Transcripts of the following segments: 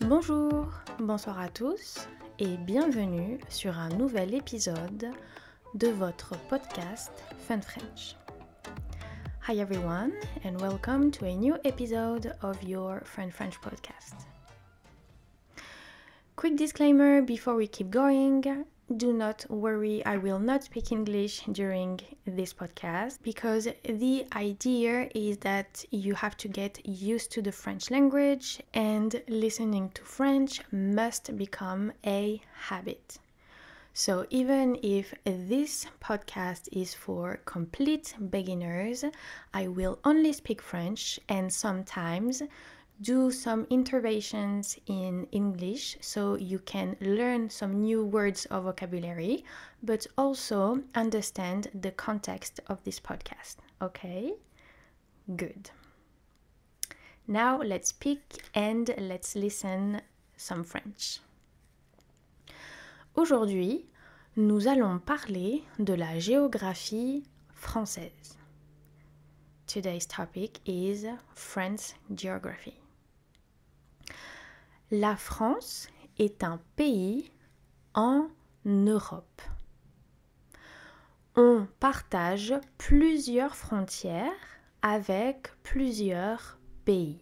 Bonjour, bonsoir à tous et bienvenue sur un nouvel épisode de votre podcast Fun French. Hi everyone and welcome to a new episode of your Fun French podcast. Quick disclaimer before we keep going do not worry, I will not speak English during this podcast because the idea is that you have to get used to the French language and listening to French must become a habit. So, even if this podcast is for complete beginners, I will only speak French and sometimes do some interventions in English so you can learn some new words or vocabulary, but also understand the context of this podcast. Okay? Good. Now let's speak and let's listen some French. Aujourd'hui, nous allons parler de la géographie française. Today's topic is French geography. La France est un pays en Europe. On partage plusieurs frontières avec plusieurs pays.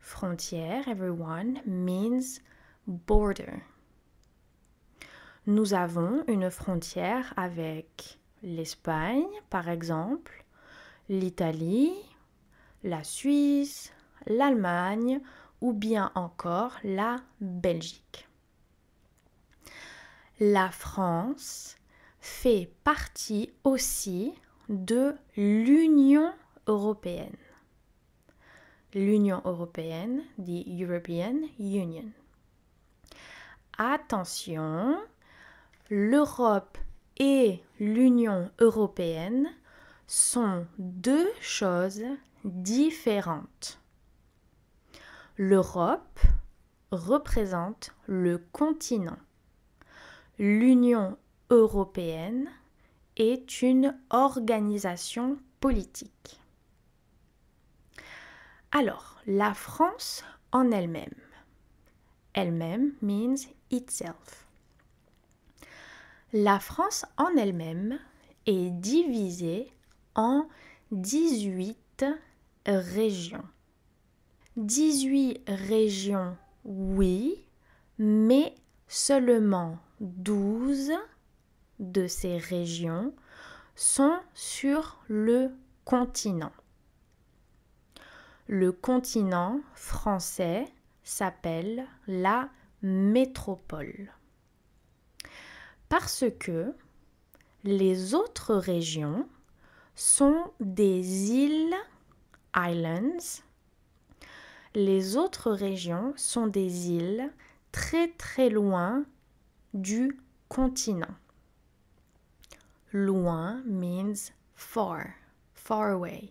Frontière, everyone, means border. Nous avons une frontière avec l'Espagne, par exemple, l'Italie, la Suisse, l'Allemagne ou bien encore la Belgique. La France fait partie aussi de l'Union européenne. L'Union européenne, the European Union. Attention, l'Europe et l'Union européenne sont deux choses différentes. L'Europe représente le continent. L'Union européenne est une organisation politique. Alors, la France en elle-même. Elle-même means itself. La France en elle-même est divisée en 18 régions. 18 régions, oui, mais seulement 12 de ces régions sont sur le continent. Le continent français s'appelle la métropole. Parce que les autres régions sont des îles, islands, les autres régions sont des îles très très loin du continent. Loin means far, far away.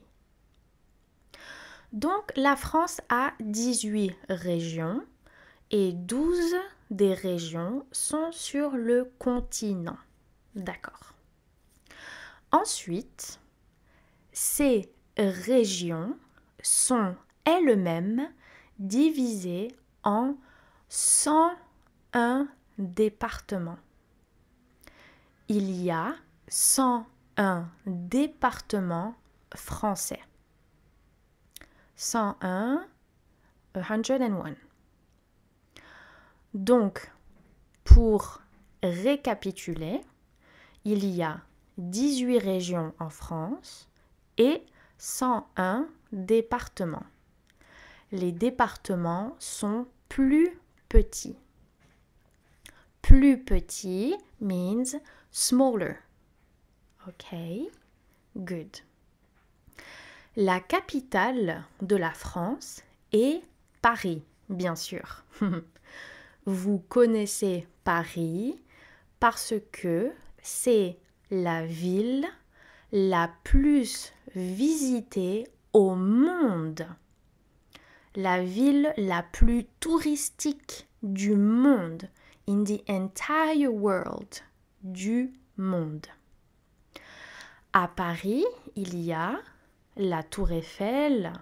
Donc la France a 18 régions et 12 des régions sont sur le continent. D'accord. Ensuite, ces régions sont elles-mêmes divisées en 101 départements. Il y a 101 départements français. 101, 101. Donc, pour récapituler, il y a 18 régions en France et 101 départements. Les départements sont plus petits. Plus petit means smaller. Ok, good. La capitale de la France est Paris, bien sûr. Vous connaissez Paris parce que c'est la ville la plus visitée au monde. La ville la plus touristique du monde. In the entire world. Du monde. À Paris, il y a la Tour Eiffel,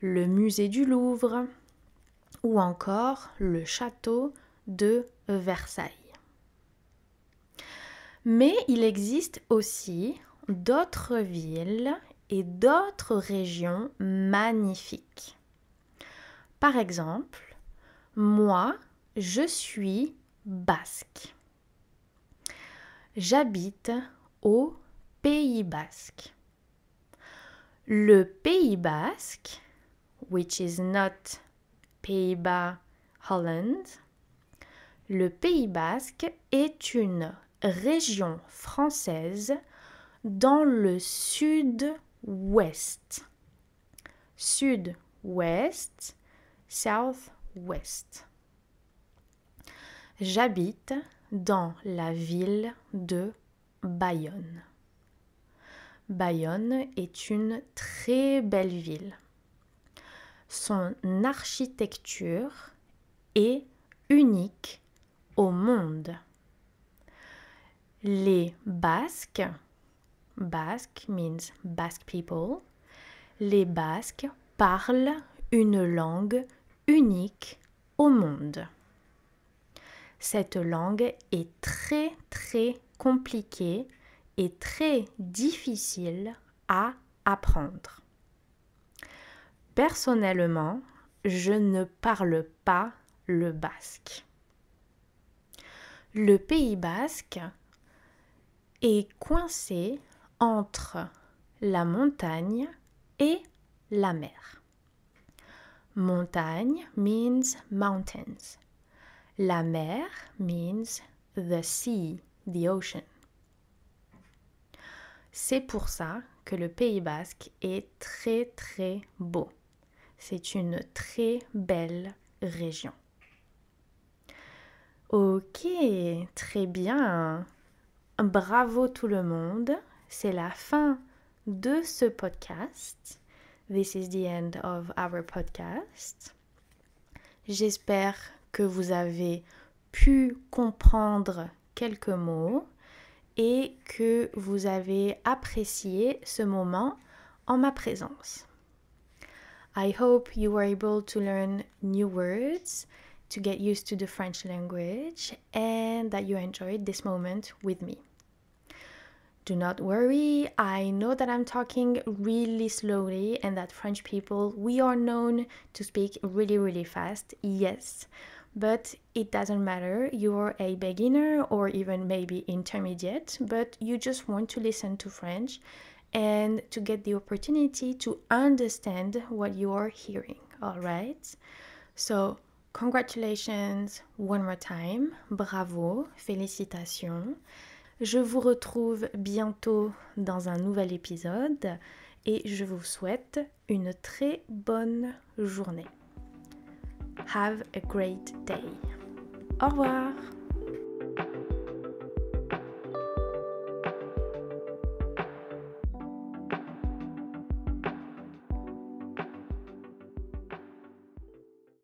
le musée du Louvre, ou encore le château de Versailles. Mais il existe aussi d'autres villes et d'autres régions magnifiques. Par exemple, moi, je suis basque. J'habite au Pays basque. Le Pays basque, which is not Pays-Bas, Holland, le Pays basque est une région française dans le sud-ouest. Sud-ouest, south-west. J'habite dans la ville de Bayonne. Bayonne est une très belle ville. Son architecture est unique au monde. Les Basques, Basque means Basque people, les Basques parlent une langue unique au monde. Cette langue est très très compliquée et très difficile à apprendre. Personnellement, je ne parle pas le basque. Le Pays basque est coincé entre la montagne et la mer. Montagne means mountains. La mer means the sea, the ocean. C'est pour ça que le Pays basque est très très beau. C'est une très belle région. Ok, très bien. Bravo tout le monde. C'est la fin de ce podcast. This is the end of our podcast. J'espère que vous avez pu comprendre quelques mots et que vous avez apprécié ce moment en ma présence. I hope you were able to learn new words, to get used to the French language, and that you enjoyed this moment with me. Do not worry, I know that I'm talking really slowly and that French people, we are known to speak really, really fast, yes, but it doesn't matter. You're a beginner or even maybe intermediate, but you just want to listen to French and to get the opportunity to understand what you are hearing, all right? So, congratulations one more time, bravo, félicitations. Je vous retrouve bientôt dans un nouvel épisode et je vous souhaite une très bonne journée. Have a great day. Au revoir